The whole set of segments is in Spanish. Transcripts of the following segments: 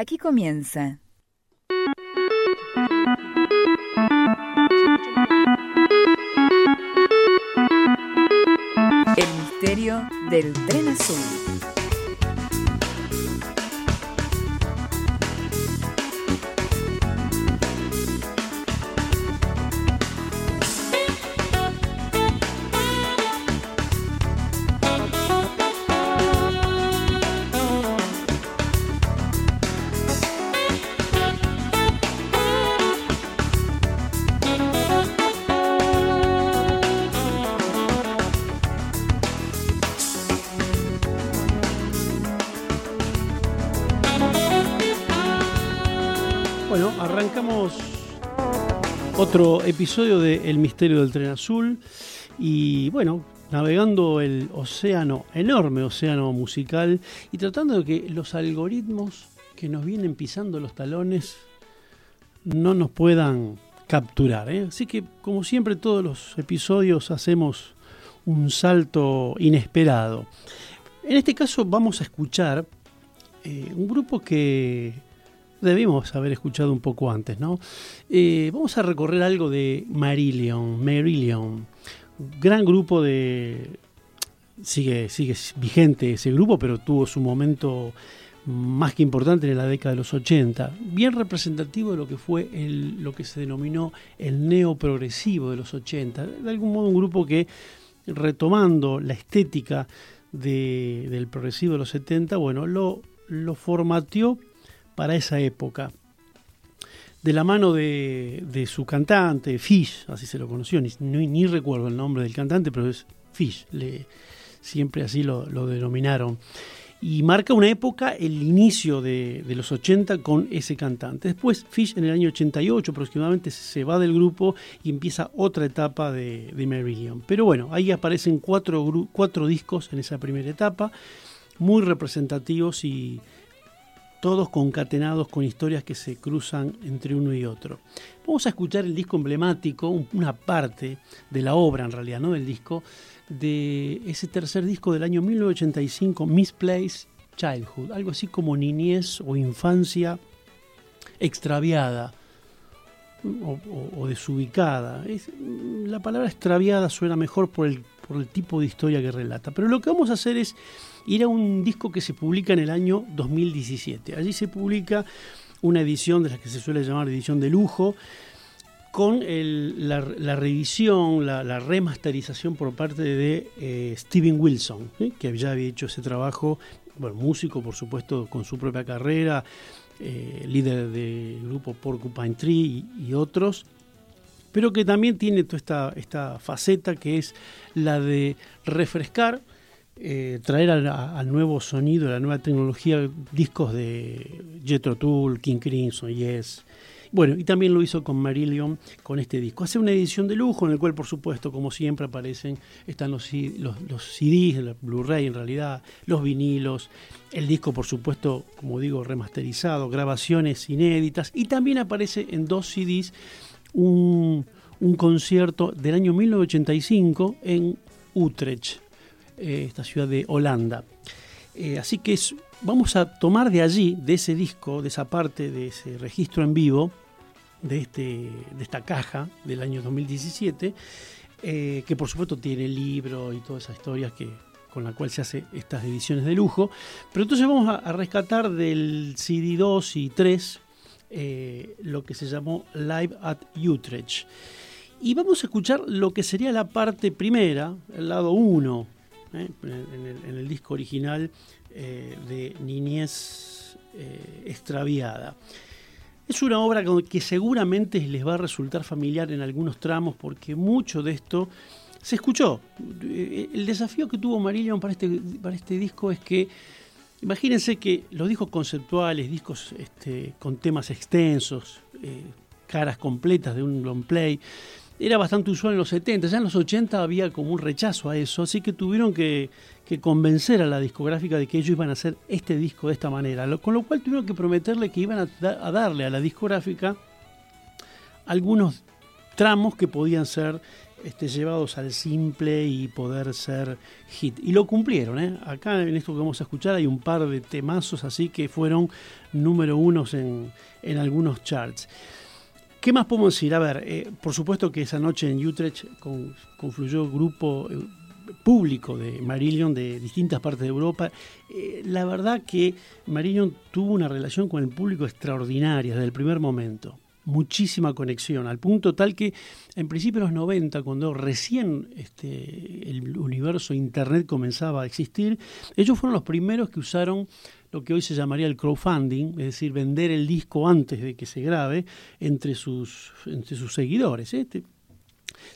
Aquí comienza. El misterio del tren azul. Otro episodio de El misterio del tren azul y bueno, navegando el océano, enorme océano musical y tratando de que los algoritmos que nos vienen pisando los talones no nos puedan capturar. ¿eh? Así que como siempre todos los episodios hacemos un salto inesperado. En este caso vamos a escuchar eh, un grupo que debimos haber escuchado un poco antes, ¿no? Eh, vamos a recorrer algo de Marillion, Marillion, gran grupo de... Sigue, sigue vigente ese grupo, pero tuvo su momento más que importante en la década de los 80, bien representativo de lo que fue el, lo que se denominó el neoprogresivo de los 80, de algún modo un grupo que retomando la estética del progresivo de los 70, bueno, lo, lo formateó para esa época. De la mano de, su cantante, Fish, así se lo conoció, ni, recuerdo el nombre del cantante, pero es Fish, le, siempre así lo, denominaron. Y marca una época, el inicio de, los 80 con ese cantante. Después Fish en el año 88 aproximadamente se va del grupo y empieza otra etapa de, de Marillion. Pero bueno, ahí aparecen cuatro, cuatro discos en esa primera etapa, muy representativos y, todos concatenados con historias que se cruzan entre uno y otro. Vamos a escuchar el disco emblemático, una parte de la obra en realidad, no del disco, de ese tercer disco del año 1985, Misplaced Childhood, algo así como niñez o infancia extraviada o, desubicada. la palabra extraviada suena mejor por el, por el tipo de historia que relata, pero lo que vamos a hacer es era un disco que se publica en el año 2017. Allí se publica una edición de la que se suele llamar edición de lujo, con la, revisión, la, remasterización por parte de eh, Steven Wilson, que ya había hecho ese trabajo, bueno, músico por supuesto con su propia carrera, eh, líder del grupo Porcupine Tree y, otros, pero que también tiene toda esta, esta faceta que es la de refrescar eh, traer al, nuevo sonido, a la nueva tecnología, discos de Jethro Tull, King Crimson, Yes. Bueno, y también lo hizo con Marillion con este disco. Hace una edición de lujo en el cual, por supuesto, como siempre aparecen, están los, los, los CDs, Blu-ray en realidad, los vinilos, el disco, por supuesto, como digo, remasterizado, grabaciones inéditas, y también aparece en dos CDs un, un concierto del año 1985 en Utrecht, eh, esta ciudad de Holanda. Eh, así que vamos a tomar de allí, de ese disco, de esa parte, de ese registro en vivo, de, este, de esta caja del año 2017, eh, que por supuesto tiene libro y todas esas historias que, con la cual se hace estas ediciones de lujo. Pero entonces vamos a, rescatar del CD 2 y 3 lo que se llamó Live at Utrecht. Y vamos a escuchar lo que sería la parte primera, el lado 1 ¿eh? en, el, disco original eh, de Niñez eh, extraviada. Es una obra que seguramente les va a resultar familiar en algunos tramos porque mucho de esto se escuchó. El desafío que tuvo Marillion para este, para este disco es que, imagínense que los discos conceptuales, discos este, con temas extensos, caras completas de un long play, era bastante usual en los 70, ya en los 80 había como un rechazo a eso, así que tuvieron que, convencer a la discográfica de que ellos iban a hacer este disco de esta manera, con lo cual tuvieron que prometerle que iban a, darle a la discográfica algunos tramos que podían ser este, llevados al simple y poder ser hit. Y lo cumplieron, ¿eh? Acá en esto que vamos a escuchar hay un par de temazos así que fueron número unos en, en algunos charts. ¿Qué más podemos decir? A ver, eh, por supuesto que esa noche en Utrecht confluyó grupo eh, público de Marillion de distintas partes de Europa. Eh, la verdad que Marillion tuvo una relación con el público extraordinaria desde el primer momento muchísima conexión, al punto tal que en principio de los 90, cuando recién este, el universo Internet comenzaba a existir, ellos fueron los primeros que usaron lo que hoy se llamaría el crowdfunding, es decir, vender el disco antes de que se grabe entre sus, entre sus seguidores. Este,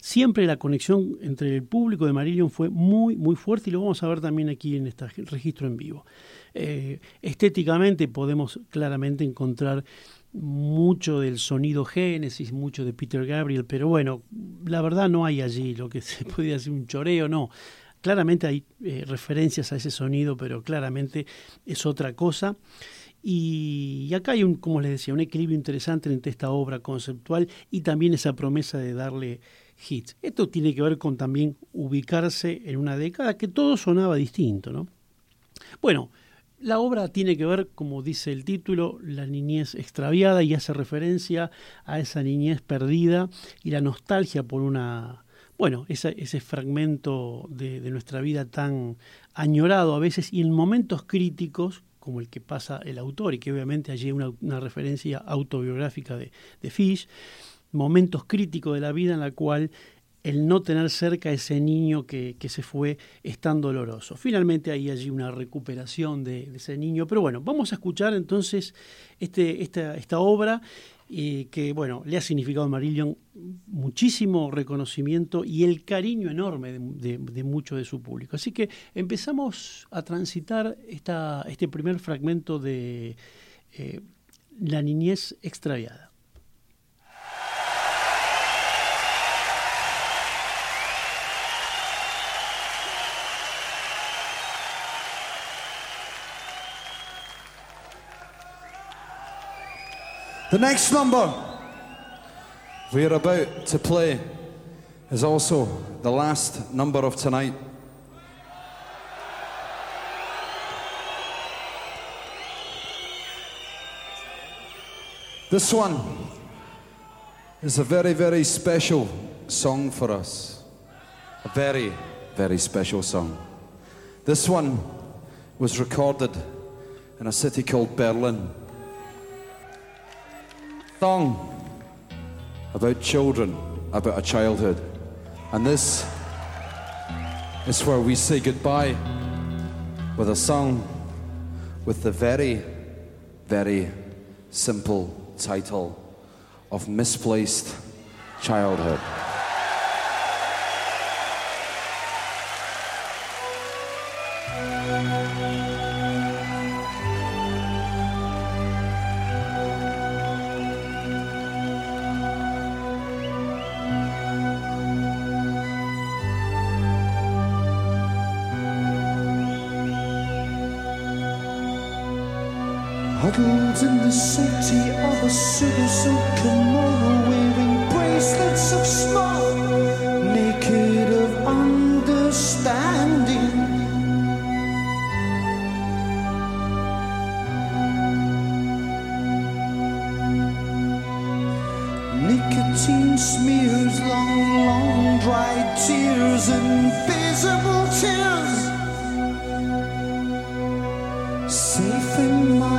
siempre la conexión entre el público de Marillion fue muy, muy fuerte y lo vamos a ver también aquí en este registro en vivo. Eh, estéticamente podemos claramente encontrar mucho del sonido Génesis, mucho de Peter Gabriel, pero bueno, la verdad no hay allí lo que se puede decir un choreo, no. Claramente hay eh, referencias a ese sonido, pero claramente es otra cosa. Y, acá hay, un, como les decía, un equilibrio interesante entre esta obra conceptual y también esa promesa de darle hits. Esto tiene que ver con también ubicarse en una década que todo sonaba distinto, ¿no? Bueno, la obra tiene que ver, como dice el título, la niñez extraviada y hace referencia a esa niñez perdida y la nostalgia por una, bueno, ese, fragmento de, nuestra vida tan añorado a veces y en momentos críticos como el que pasa el autor y que obviamente allí hay una, referencia autobiográfica de, de Fish, momentos críticos de la vida en la cual el no tener cerca a ese niño que, se fue es tan doloroso. Finalmente hay allí una recuperación de, ese niño, pero bueno, vamos a escuchar entonces este, esta, esta obra eh, que bueno, le ha significado a Marillion muchísimo reconocimiento y el cariño enorme de, mucho de su público. Así que empezamos a transitar esta, este primer fragmento de eh, La niñez extraviada. The next number we are about to play is also the last number of tonight. This one is a very, very special song for us. A very, very special song. This one was recorded in a city called Berlin song about children, about a childhood. And this is where we say goodbye with a song with the very, very simple title of Misplaced Childhood. Huddled in the city of a pseudo kimono wearing bracelets of smoke, naked of understanding. Nicotine smears long, long dried tears, invisible tears. Safe in my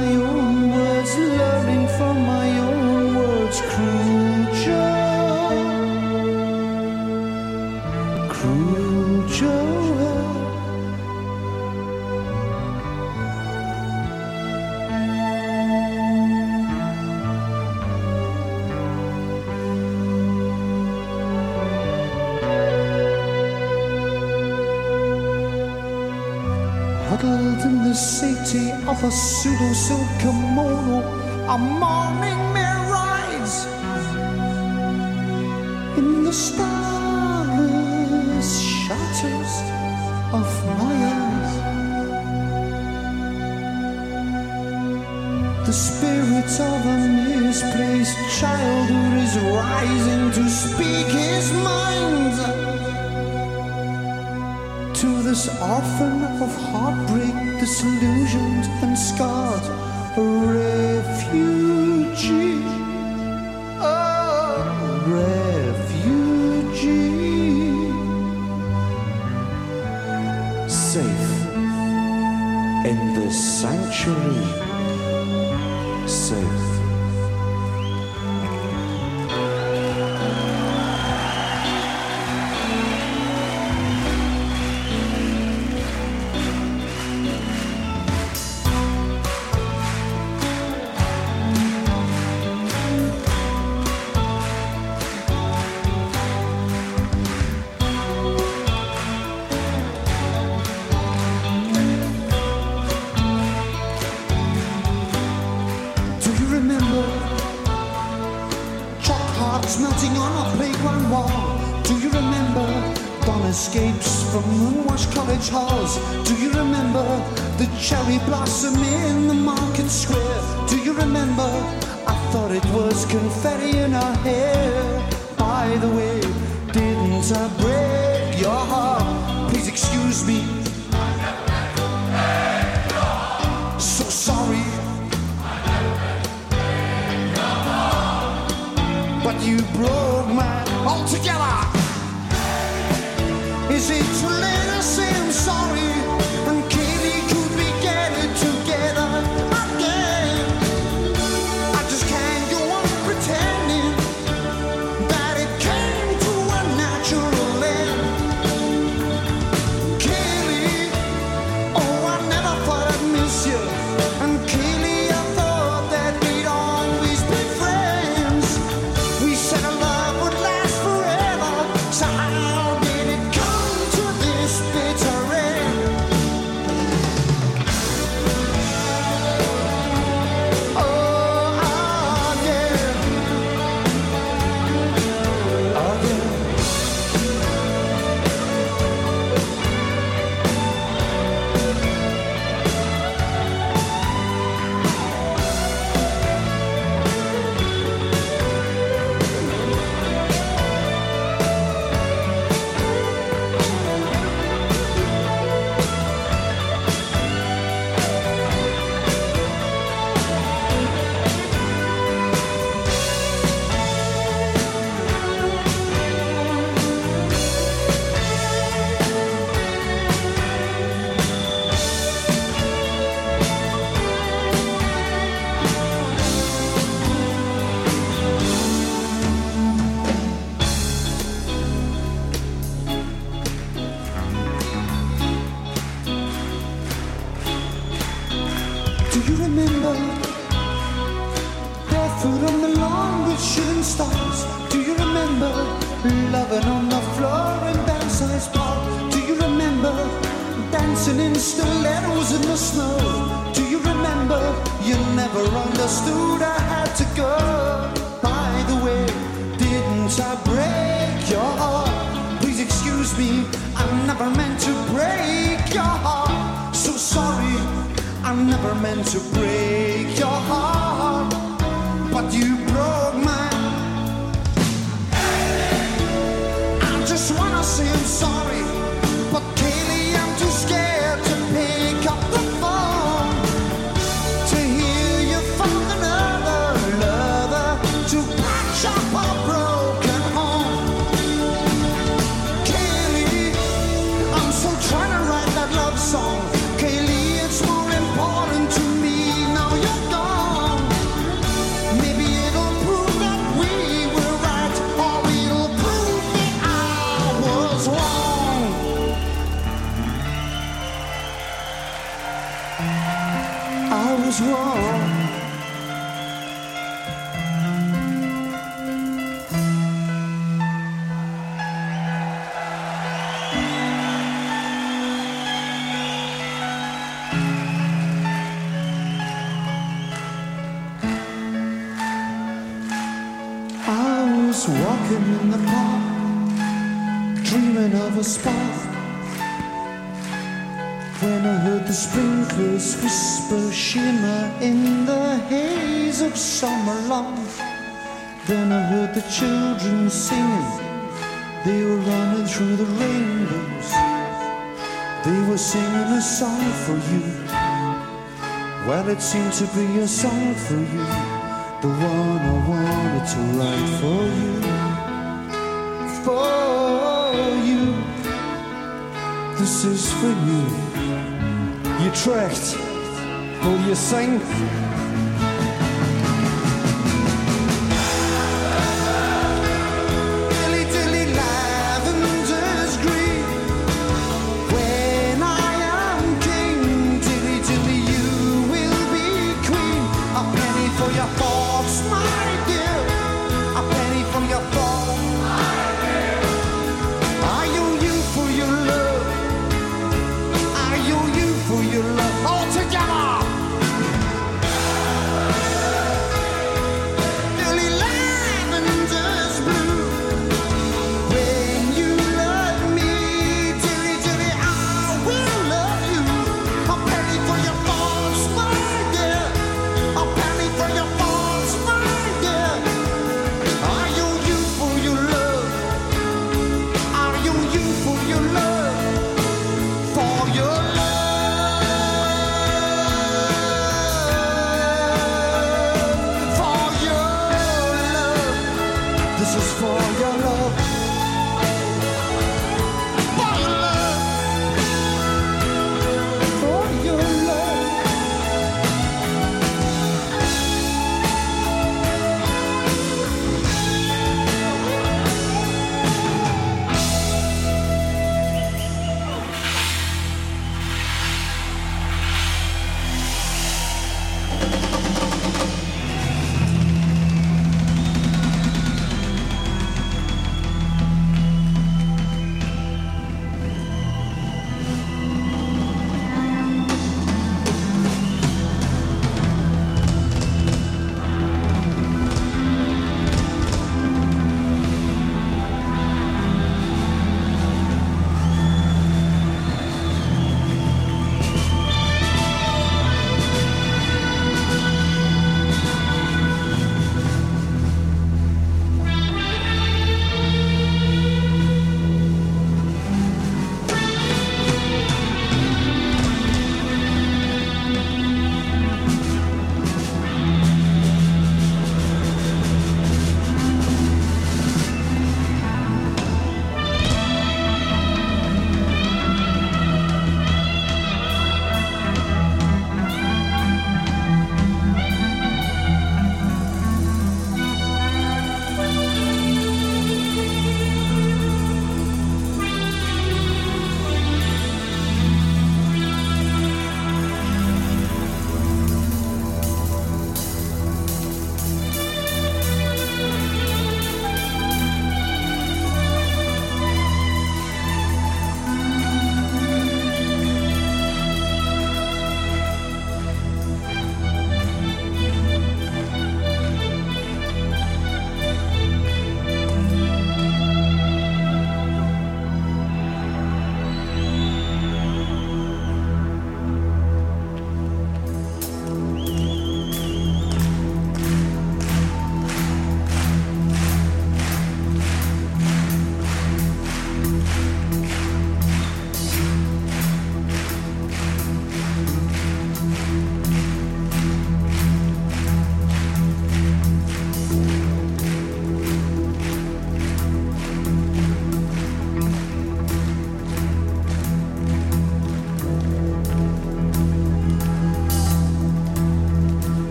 of a pseudo silk kimono, a morning mare rides in the starless shadows of my eyes. The spirits of a misplaced childhood is rising to speak his mind to this orphan disillusioned and scarred, refugees. melting on our playground wall. Do you remember dawn escapes from moonwash college halls? Do you remember the cherry blossom in the market square? Do you remember? I thought it was confetti in our hair. By the way, didn't I break your heart? Please excuse me you broke mine altogether. Is it too late to say I'm sorry? walking in the park, dreaming of a spark. When I heard the sprinklers whisper, shimmer in the haze of summer love. Then I heard the children singing, they were running through the rainbows. They were singing a song for you. Well, it seemed to be a song for you, the one I wanted to write for you. This is for you. You tricked, will you sing?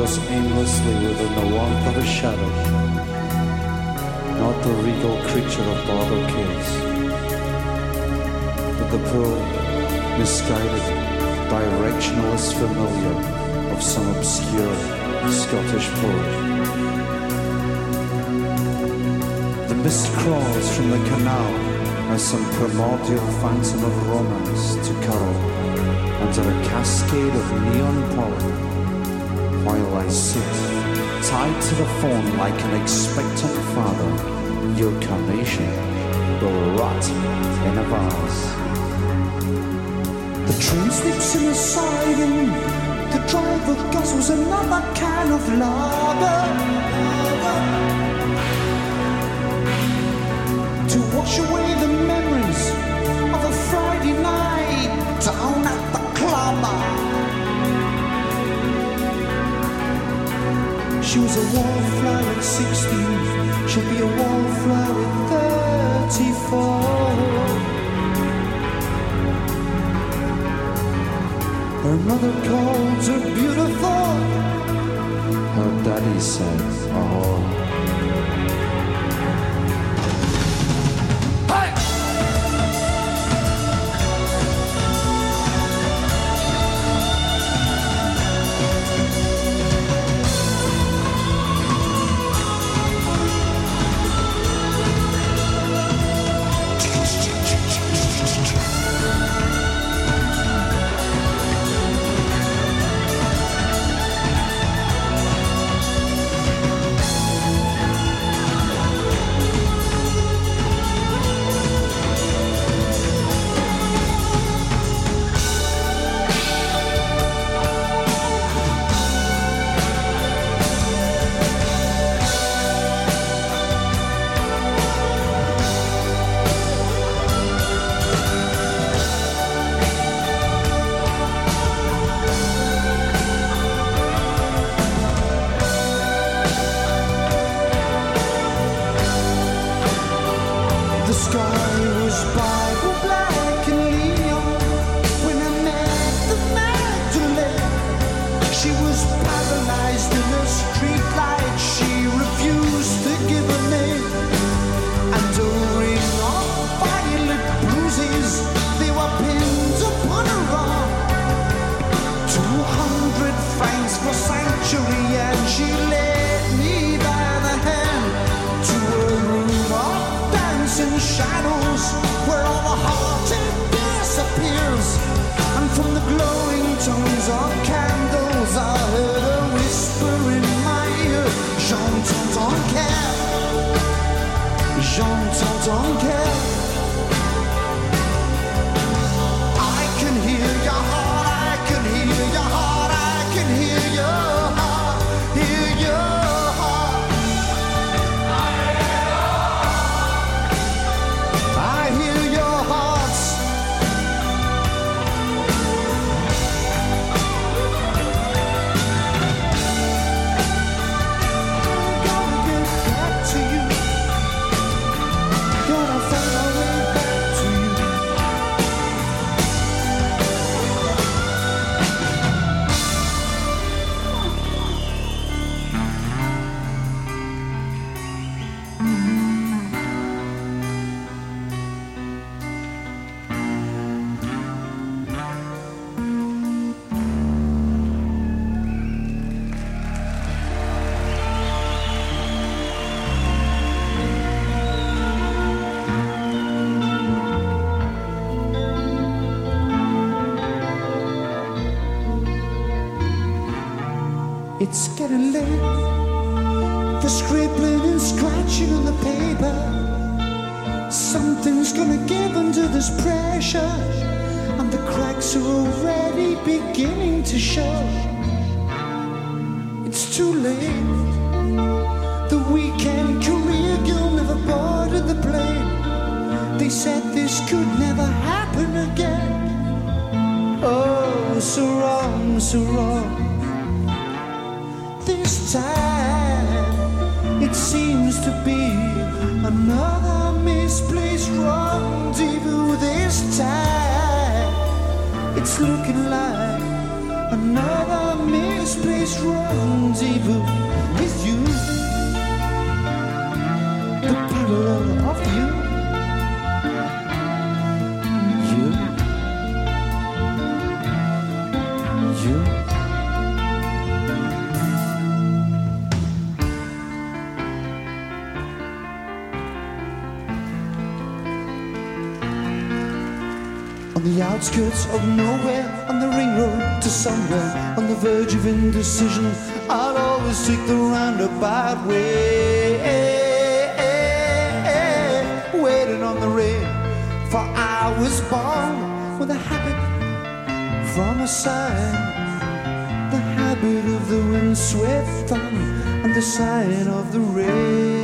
Wanders aimlessly within the warmth of a shadow, not the regal creature of border caves, but the poor, misguided, directionless familiar of some obscure Scottish poet. The mist crawls from the canal as some primordial phantom of romance to curl under a cascade of neon pollen while I sit tied to the phone like an expectant father, your carnation will rot in a vase. The train slips in a siding. The driver guzzles another can of lager. To wash away the memories of a Friday night down at the club. She was a wallflower at 16. She'll be a wallflower at 34. Her mother calls her beautiful. Her daddy said, oh. It's getting late. The scribbling and scratching on the paper. Something's gonna give under this pressure, and the cracks are already beginning to show. It's too late. The weekend career girl never boarded the plane. They said this could never happen again. Oh, so wrong, so wrong this time. It seems to be another misplaced rendezvous this time. It's looking like another misplaced rendezvous with you. The outskirts of nowhere, on the ring road to somewhere, on the verge of indecision, I'll always take the roundabout way. Waiting on the rain, for I was born with a habit from a sign the habit of the windswept thumb and the sign of the rain.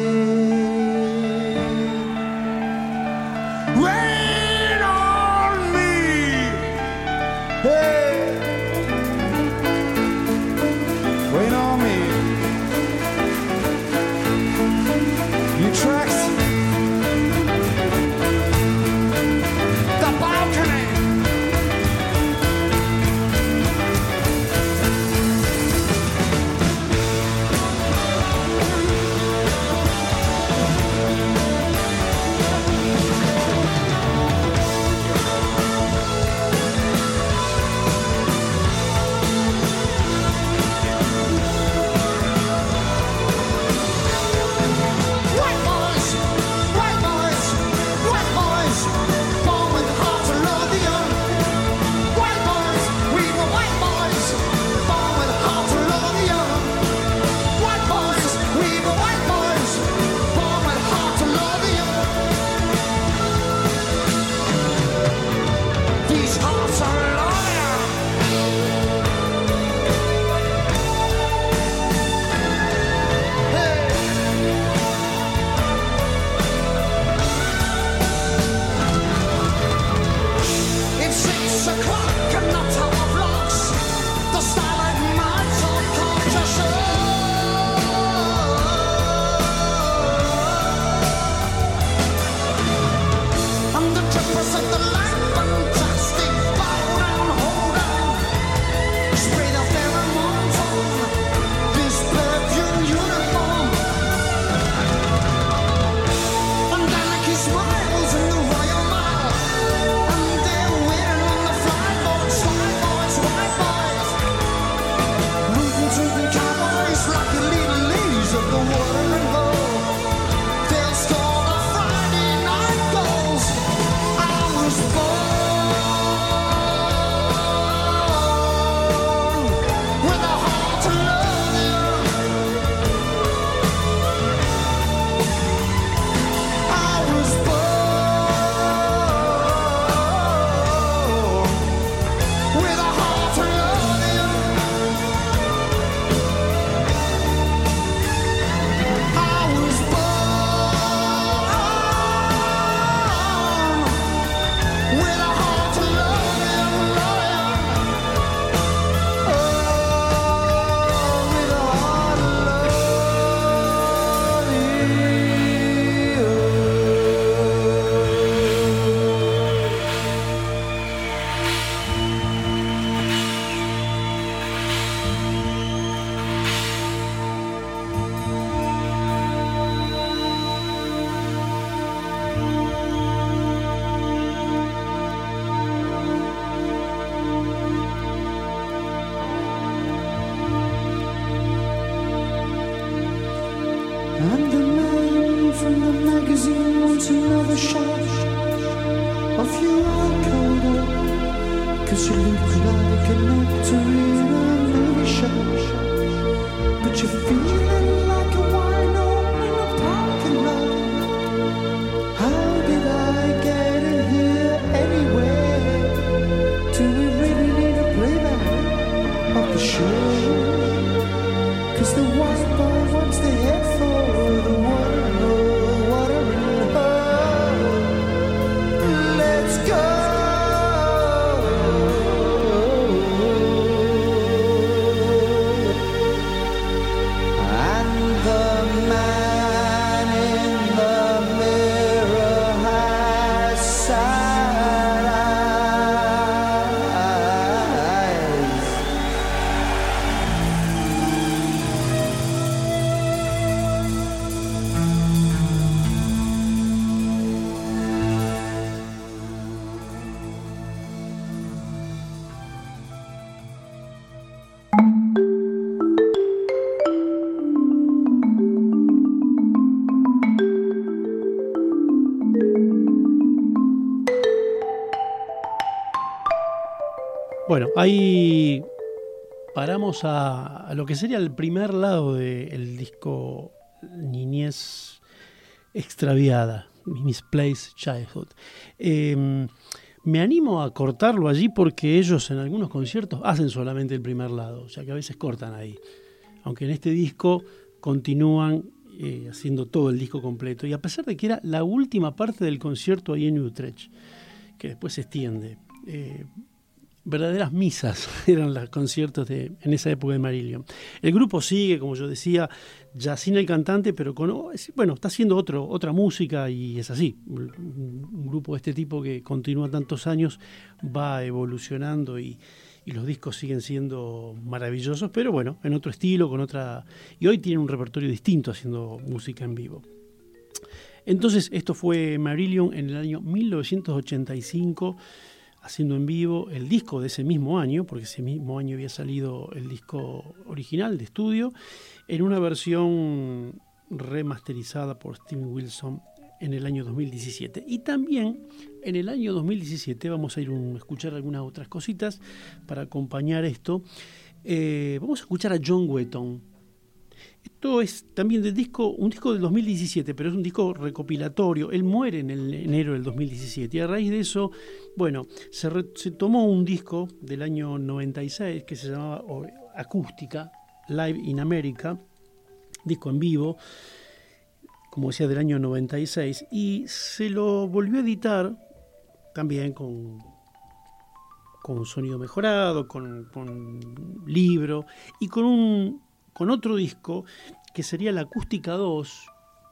Ahí paramos a, lo que sería el primer lado del disco Niñez Extraviada, Misplaced Childhood. Em, me animo a cortarlo allí porque ellos en algunos conciertos hacen solamente el primer lado, o sea que a veces cortan ahí. Aunque en este disco continúan eh, haciendo todo el disco completo. Y a pesar de que era la última parte del concierto ahí en Utrecht, que después se extiende. Eh, verdaderas misas eran los conciertos de, en esa época de Marillion. El grupo sigue, como yo decía, ya sin el cantante, pero con, bueno, está haciendo otro, otra música y es así. Un grupo de este tipo que continúa tantos años va evolucionando y, y los discos siguen siendo maravillosos, pero bueno, en otro estilo, con otra... Y hoy tienen un repertorio distinto haciendo música en vivo. Entonces, esto fue Marillion en el año 1985 haciendo en vivo el disco de ese mismo año, porque ese mismo año había salido el disco original de estudio, en una versión remasterizada por Steven Wilson en el año 2017. Y también en el año 2017 vamos a ir a escuchar algunas otras cositas para acompañar esto. Eh, vamos a escuchar a John Wetton, esto es también del disco, un disco del 2017, pero es un disco recopilatorio. Él muere en el enero del 2017 y a raíz de eso, bueno, se, se tomó un disco del año 96 que se llamaba Acústica, Live in America, disco en vivo, como decía, del año 96, y se lo volvió a editar también con, con sonido mejorado, con, con libro y con un con otro disco que sería la Acústica 2,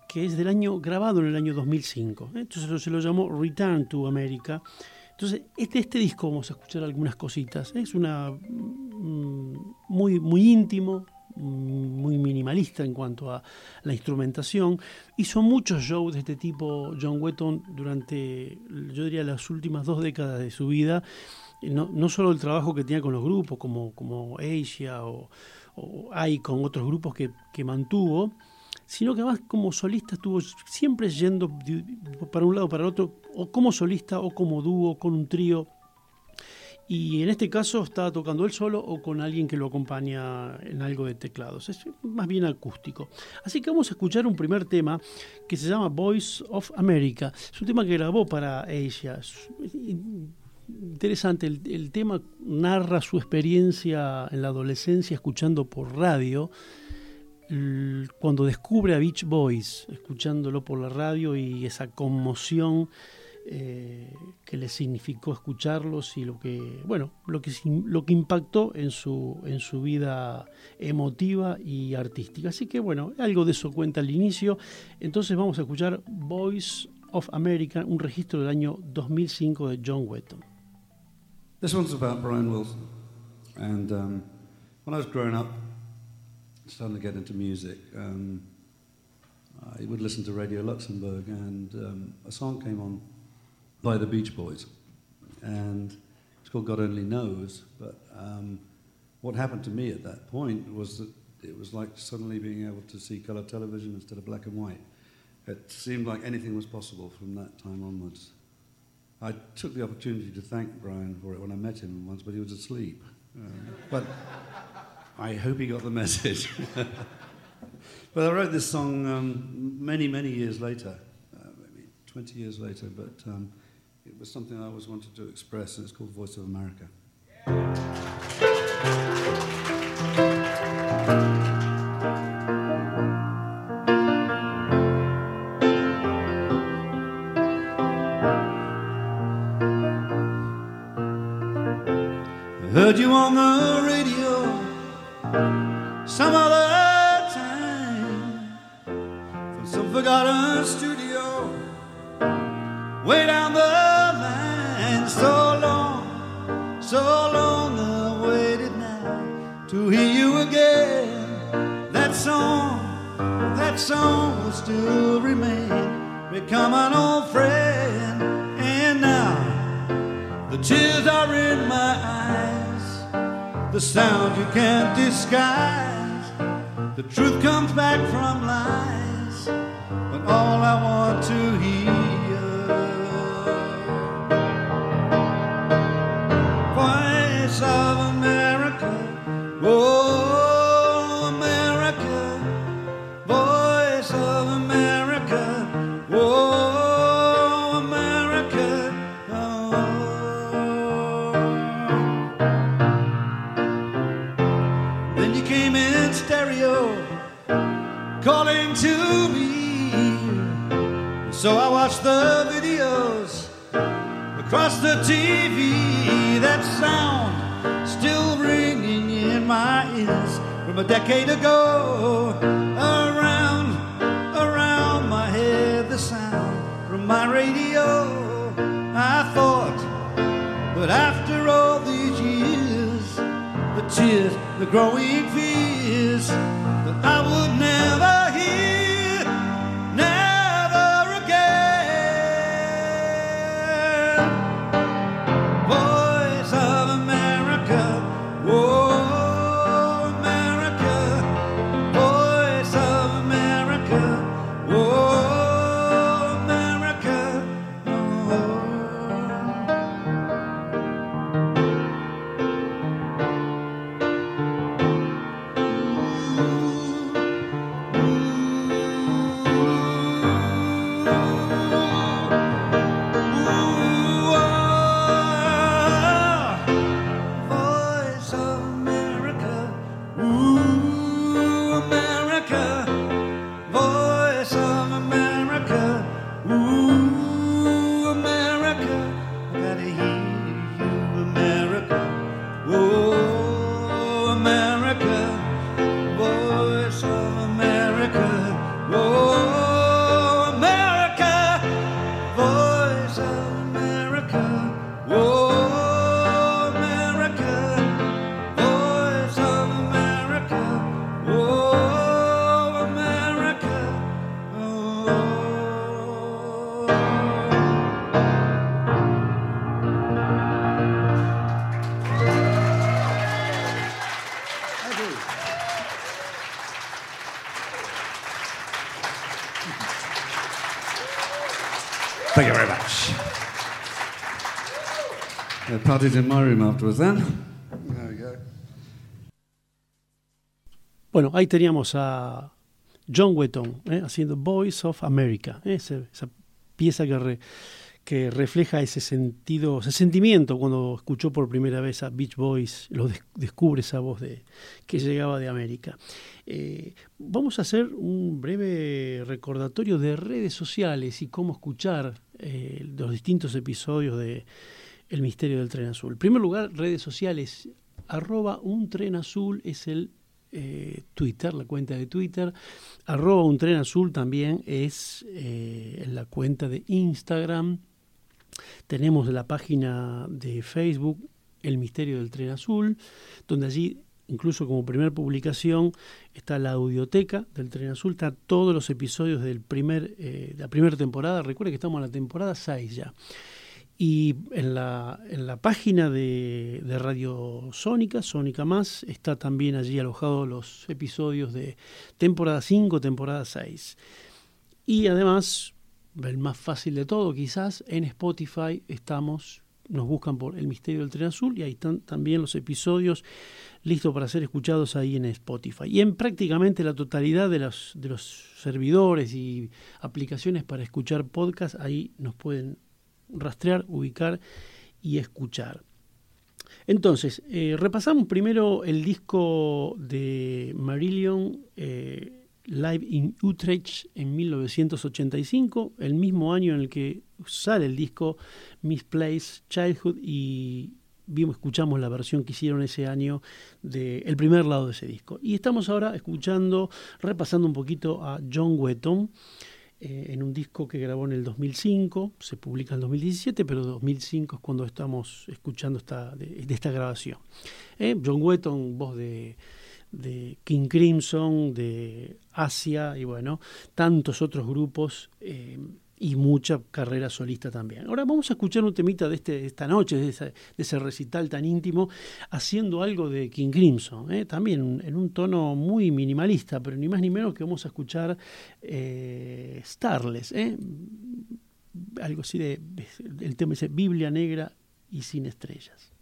que es del año grabado en el año 2005. Entonces se lo llamó Return to America. Entonces, este, este disco vamos a escuchar algunas cositas. Es una mm, muy, muy íntimo, muy minimalista en cuanto a la instrumentación. Hizo muchos shows de este tipo John Wetton durante, yo diría, las últimas dos décadas de su vida. No, no solo el trabajo que tenía con los grupos como, como Asia o, o hay con otros grupos que, mantuvo, sino que además como solista estuvo siempre yendo para un lado para el otro, o como solista o como dúo, con un trío. Y en este caso estaba tocando él solo o con alguien que lo acompaña en algo de teclados. Es más bien acústico. Así que vamos a escuchar un primer tema que se llama Voice of America. Es un tema que grabó para Asia interesante, el, tema narra su experiencia en la adolescencia escuchando por radio, cuando descubre a Beach Boys, escuchándolo por la radio y esa conmoción eh, que le significó escucharlos y lo que, bueno, lo que, lo que impactó en su, en su vida emotiva y artística. Así que bueno, algo de eso cuenta al inicio. Entonces vamos a escuchar Voice of America, un registro del año 2005 de John Wetton. This one's about Brian Wilson. And um, when I was growing up, starting to get into music, um, I would listen to Radio Luxembourg, and um, a song came on by the Beach Boys. And it's called God Only Knows. But um, what happened to me at that point was that it was like suddenly being able to see colour television instead of black and white. It seemed like anything was possible from that time onwards. I took the opportunity to thank Brian for it when I met him once, but he was asleep. Uh, but I hope he got the message. but I wrote this song um, many, many years later, uh, maybe 20 years later, but um, it was something I always wanted to express, and it's called Voice of America. Heard you on the radio some other time from some forgotten studio way down the line. So long, so long I waited now to hear you again. That song, that song will still remain, become an old friend. And now the tears are in my eyes the sound you can't disguise. The truth comes back from lies, but all I want to hear. The videos across the TV. That sound still ringing in my ears from a decade ago. Around, around my head, the sound from my radio. I thought, but after all these years, the tears, the growing fears that I would never Yeah, parties in my room afterwards then. There we go. Bueno, ahí teníamos a John Wetton ¿eh? haciendo Voice of America, ¿eh? esa pieza que, re- que refleja ese sentido, ese sentimiento cuando escuchó por primera vez a Beach Boys, lo des- descubre esa voz de, que llegaba de América. Eh, vamos a hacer un breve recordatorio de redes sociales y cómo escuchar eh, los distintos episodios de El Misterio del Tren Azul. En primer lugar, redes sociales, arroba un tren azul es el eh, Twitter, la cuenta de Twitter. Arroba un tren azul también es eh, la cuenta de Instagram. Tenemos la página de Facebook, El Misterio del Tren Azul, donde allí, incluso como primera publicación, está la audioteca del Tren Azul, está todos los episodios primer, eh, de la primera temporada. Recuerde que estamos en la temporada 6 ya. Y en la, en la página de, Radio Sónica, Sónica Más, está también allí alojados los episodios de temporada 5, temporada 6. Y además, el más fácil de todo quizás, en Spotify estamos, nos buscan por El Misterio del Tren Azul y ahí están también los episodios listos para ser escuchados ahí en Spotify. Y en prácticamente la totalidad de los, de los servidores y aplicaciones para escuchar podcast, ahí nos pueden rastrear, ubicar y escuchar. Entonces, eh, repasamos primero el disco de Marillion eh, Live in Utrecht en 1985, el mismo año en el que sale el disco Misplaced Childhood y vimos, escuchamos la versión que hicieron ese año del primer lado de ese disco. Y estamos ahora escuchando, repasando un poquito a John Wetton eh, en un disco que grabó en el 2005, se publica en el 2017, pero 2005 es cuando estamos escuchando esta, de, esta grabación. Eh, John Wetton, voz de, de, King Crimson, de Asia y bueno, tantos otros grupos. Eh, y mucha carrera solista también. Ahora vamos a escuchar un temita de, este, esta noche, de ese, de ese, recital tan íntimo, haciendo algo de King Crimson, ¿eh? también en un tono muy minimalista, pero ni más ni menos que vamos a escuchar eh, Starless, ¿eh? algo así de, el tema dice Biblia negra y sin estrellas.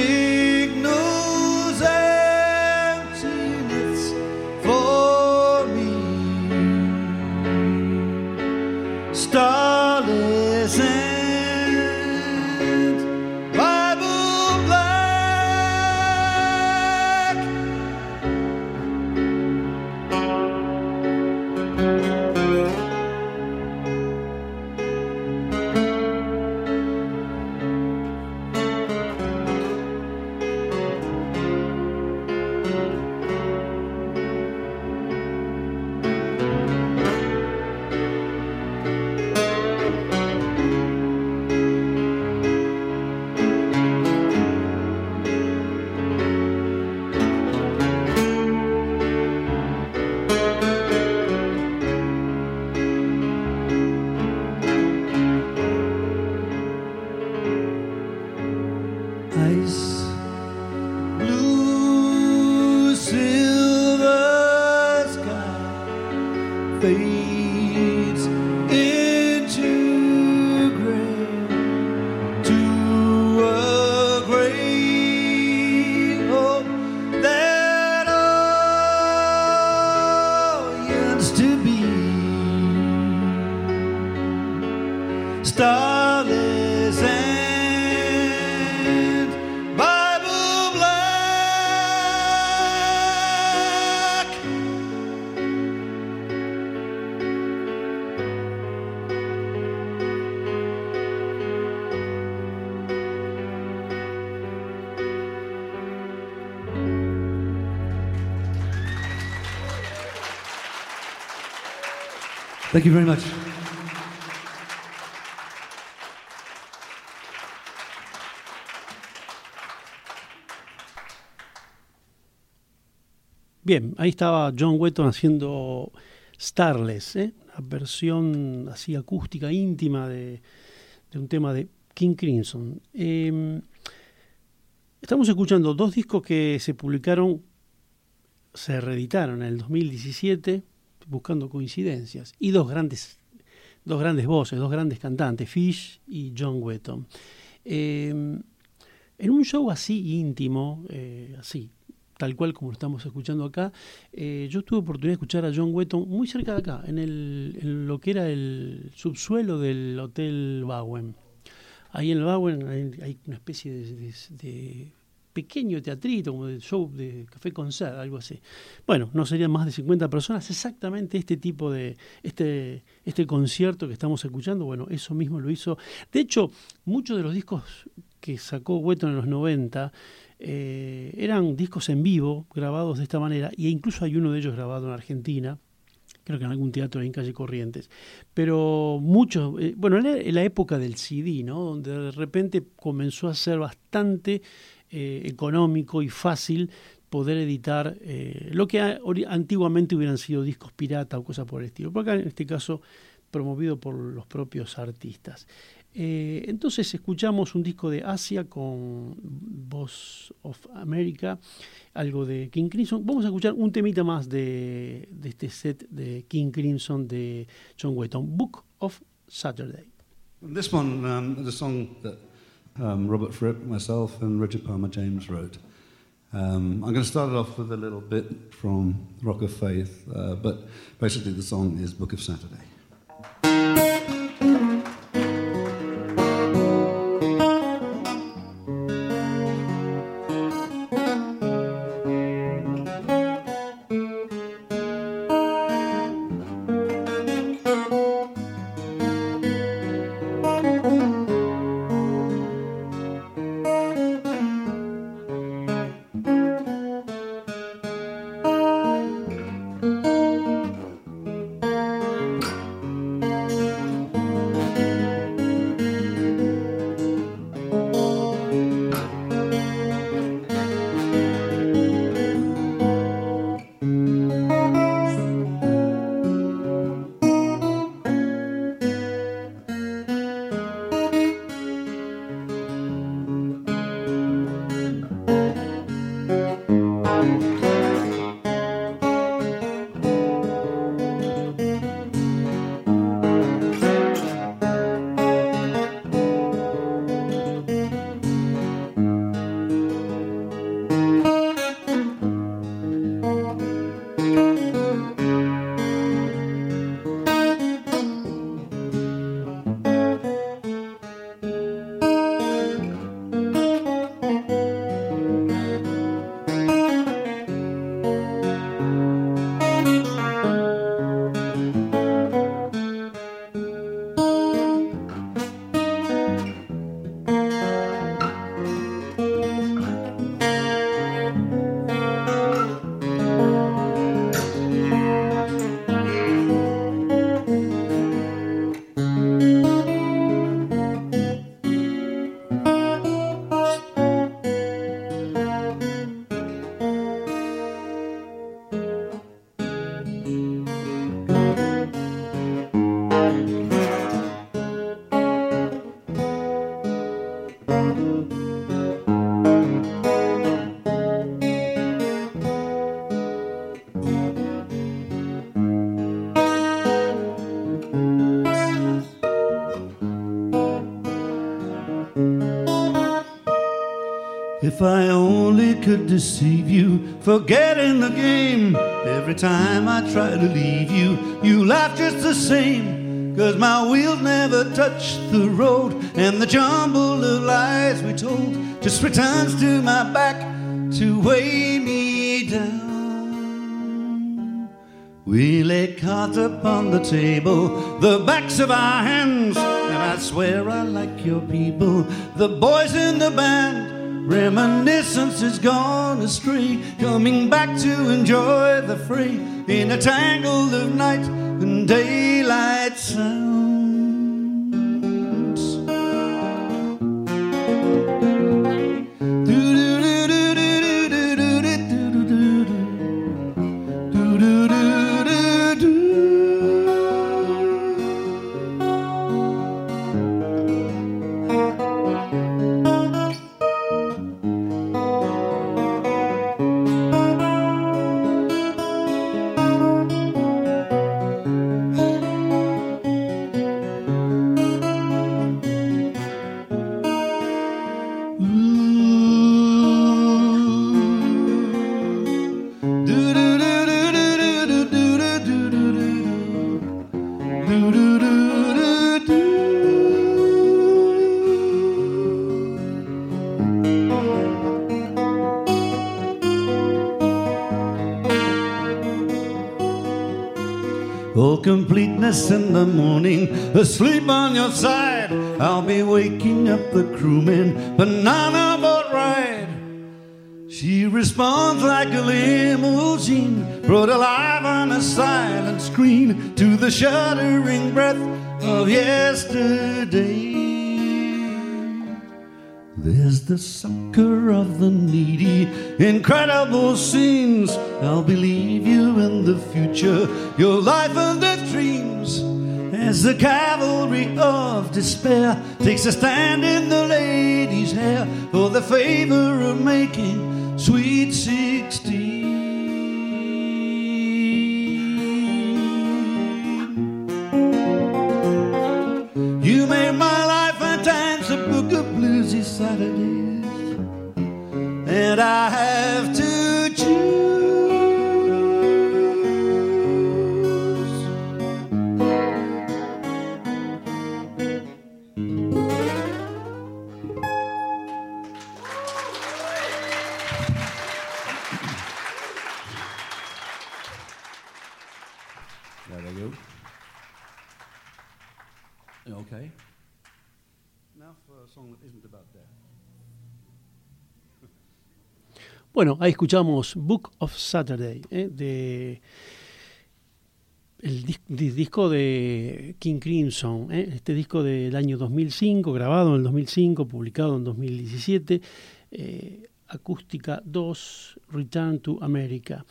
signal Thank you very much. Bien, ahí estaba John Wetton haciendo Starless, ¿eh? una versión así acústica, íntima de, un tema de King Crimson. Eh, estamos escuchando dos discos que se publicaron, se reeditaron en el 2017, buscando coincidencias, y dos grandes, dos grandes voces, dos grandes cantantes, Fish y John Wetton. Eh, en un show así íntimo, eh, así, tal cual como lo estamos escuchando acá, eh, yo tuve oportunidad de escuchar a John Wetton muy cerca de acá, en, el, en lo que era el subsuelo del Hotel Bowen. Ahí en el Bowen hay, una especie de pequeño teatrito, como de show de café concert, algo así. Bueno, no serían más de 50 personas, exactamente este tipo de, este, este concierto que estamos escuchando, bueno, eso mismo lo hizo. De hecho, muchos de los discos que sacó Wetton en los 90 eh, eran discos en vivo, grabados de esta manera, e incluso hay uno de ellos grabado en Argentina, creo que en algún teatro en calle Corrientes. Pero muchos, eh, bueno, era la época del CD, ¿no? Donde de repente comenzó a ser bastante eh, económico y fácil poder editar eh, lo que antiguamente hubieran sido discos pirata o cosas por el estilo. Por acá, en este caso, promovido por los propios artistas. Eh, entonces escuchamos un disco de Asia con Voz of America, algo de King Crimson. Vamos a escuchar un temita más de, de este set de King Crimson de John Wetton, Book of Saturday. This one um, a song um, Robert Fripp, myself, and Richard Palmer James wrote. Um, I'm going to start it off with a little bit from Rock of Faith, uh, but basically the song is Book of Saturday. Deceive you, forgetting the game. Every time I try to leave you, you laugh just the same. Cause my wheels never touch the road, and the jumble of lies we told just returns to my back to weigh me down. We lay cards upon the table, the backs of our hands, and I swear I like your people, the boys in the band. Reminiscence is gone astray, coming back to enjoy the fray in a tangle of night and daylight sounds. Completeness in the morning, asleep on your side. I'll be waking up the crewmen. banana boat ride. She responds like a limousine, brought alive on a silent screen to the shuddering breath of yesterday. There's the sucker of the needy, incredible scenes. I'll believe you in the future, your life. As the cavalry of despair takes a stand in the lady's hair for the favor of making sweet sixteen. Bueno, ahí escuchamos Book of Saturday, ¿eh? de el dis- di- disco de King Crimson, ¿eh? este disco del año 2005, grabado en el 2005, publicado en 2017, eh, Acústica 2, Return to America,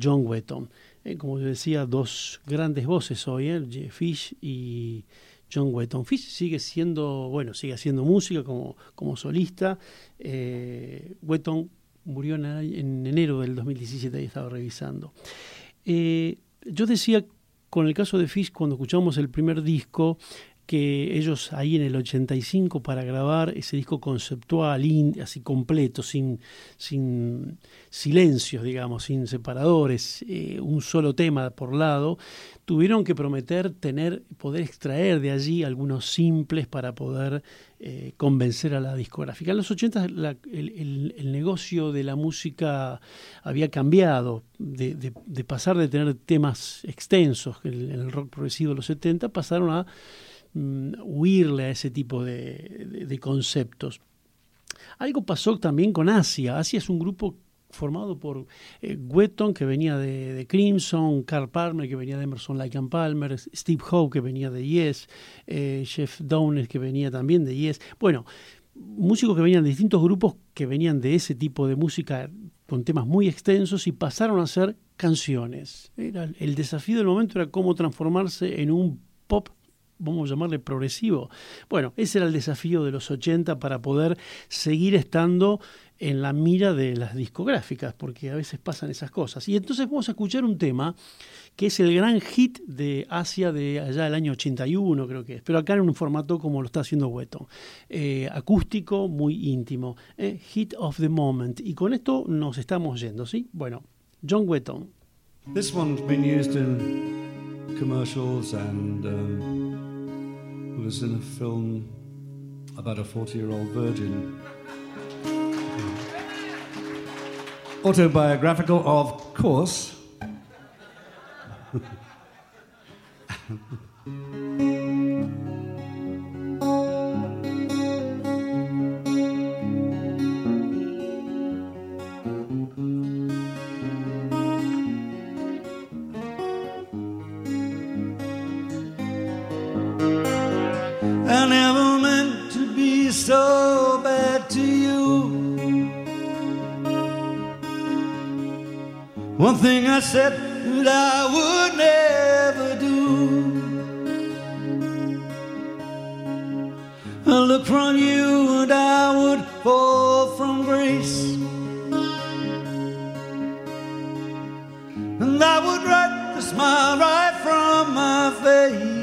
John Wetton. Como yo decía, dos grandes voces hoy, Fish y John Wetton. Fish sigue siendo, bueno, sigue haciendo música como, como solista. Wetton murió en, enero del 2017 y estaba revisando. Eh, yo decía con el caso de Fish, cuando escuchamos el primer disco, que ellos ahí en el 85 para grabar ese disco conceptual, así completo, sin, sin silencios, digamos, sin separadores, eh, un solo tema por lado, tuvieron que prometer tener, poder extraer de allí algunos simples para poder eh, convencer a la discográfica. En los 80 la- el, el- el negocio de la música había cambiado, de, de- de pasar de tener temas extensos en el rock progresivo de los 70, pasaron a mm, huirle a ese tipo de, conceptos. Algo pasó también con Asia. Asia es un grupo formado por eh, Wetton, que venía de, Crimson, Carl Palmer, que venía de Emerson, Lake and Palmer, Steve Howe, que venía de Yes, eh, Jeff Downes, que venía también de Yes. Bueno, músicos que venían de distintos grupos que venían de ese tipo de música con temas muy extensos y pasaron a ser canciones. Era, el desafío del momento era cómo transformarse en un pop vamos a llamarle progresivo. Bueno, ese era el desafío de los 80 para poder seguir estando en la mira de las discográficas, porque a veces pasan esas cosas. Y entonces vamos a escuchar un tema que es el gran hit de Asia de allá del año 81, creo que es, pero acá en un formato como lo está haciendo Wetton. Eh, acústico, muy íntimo. eh, hit of the moment. Y con esto nos estamos yendo, ¿sí? Bueno, John Wetton. This one's been used in commercials and um, was in a film about a 40 year old virgin. Autobiographical, of course. so bad to you. One thing I said that I would never do. I look from you and I would fall from grace. And I would write the smile right from my face.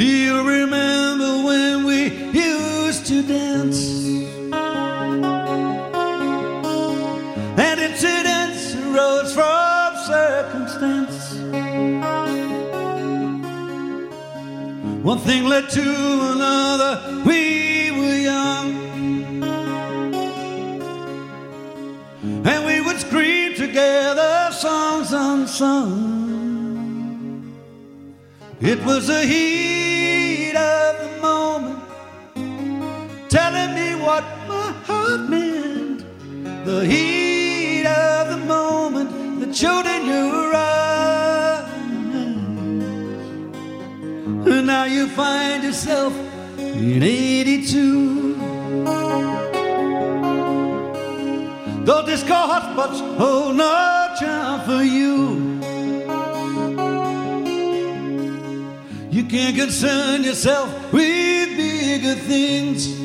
Do you remember when we used to dance? And incidents arose from circumstance. One thing led to another, we were young. And we would scream together songs unsung. It was a heat The heat of the moment that showed in your eyes. And now you find yourself in 82. Those disco hotspots hold no charm for you. You can't concern yourself with bigger things.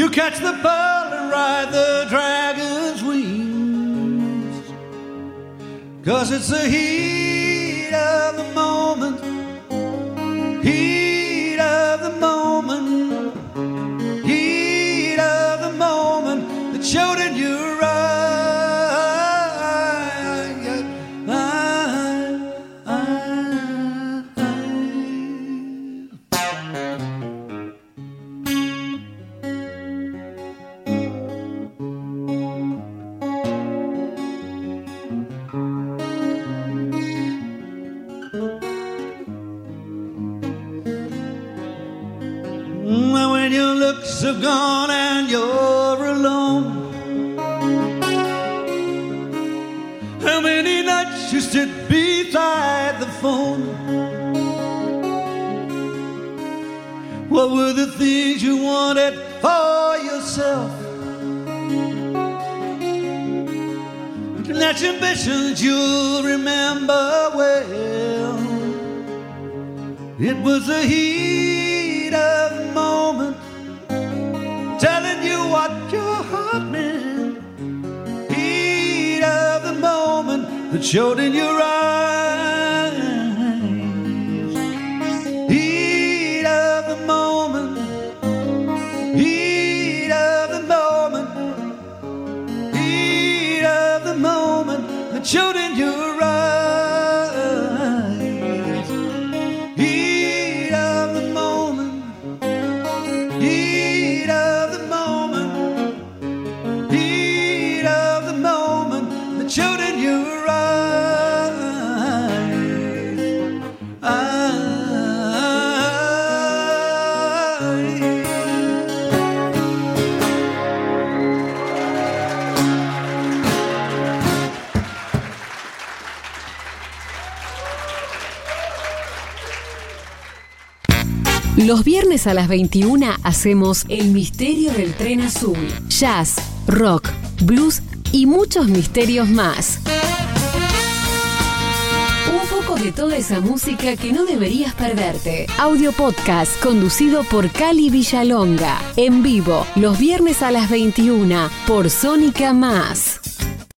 You catch the ball and ride the dragon's wings. Cause it's the heat of the moment. Heat of the moment. You sit beside the phone? What were the things you wanted for yourself? That's ambitions you'll remember well. It was the heat of the moment, telling you what your heart showed in your eyes. Los viernes a las 21 hacemos El misterio del tren azul. Jazz, rock, blues y muchos misterios más. Un poco de toda esa música que no deberías perderte. Audio podcast conducido por Cali Villalonga. En vivo, los viernes a las 21 por Sónica Más.